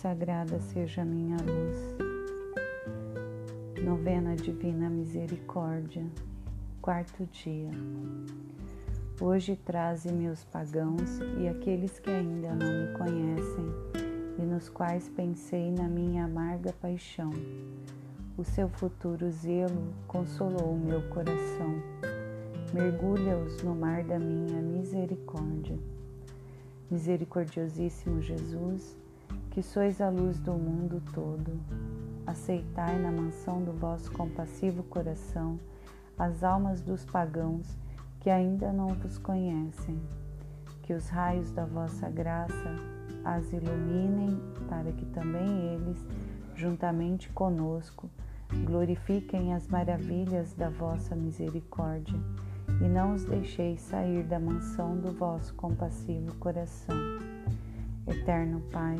sagrada seja minha luz. Novena Divina Misericórdia, quarto dia. Hoje traze-me os pagãos e aqueles que ainda não me conhecem e nos quais pensei na minha amarga paixão. O seu futuro zelo consolou o meu coração. Mergulha-os no mar da minha misericórdia. Misericordiosíssimo Jesus, que sois a luz do mundo todo, aceitai na mansão do vosso compassivo coração as almas dos pagãos que ainda não vos conhecem, que os raios da vossa graça as iluminem para que também eles, juntamente conosco, glorifiquem as maravilhas da vossa misericórdia e não os deixeis sair da mansão do vosso compassivo coração. Eterno Pai,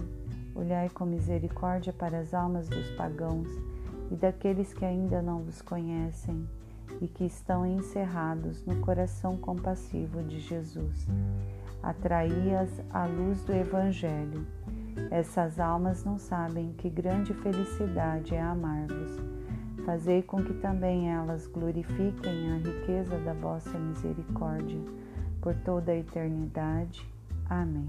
olhai com misericórdia para as almas dos pagãos e daqueles que ainda não vos conhecem e que estão encerrados no coração compassivo de Jesus. Atraí-as à luz do Evangelho. Essas almas não sabem que grande felicidade é amar-vos. Fazei com que também elas glorifiquem a riqueza da vossa misericórdia por toda a eternidade. Amém.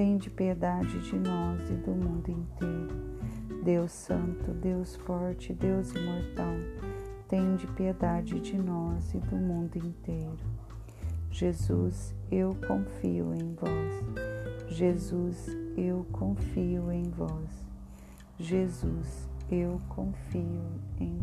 Tende piedade de nós e do mundo inteiro. Deus Santo, Deus Forte, Deus Imortal, tende piedade de nós e do mundo inteiro. Jesus, eu confio em vós. Jesus, eu confio em vós. Jesus, eu confio em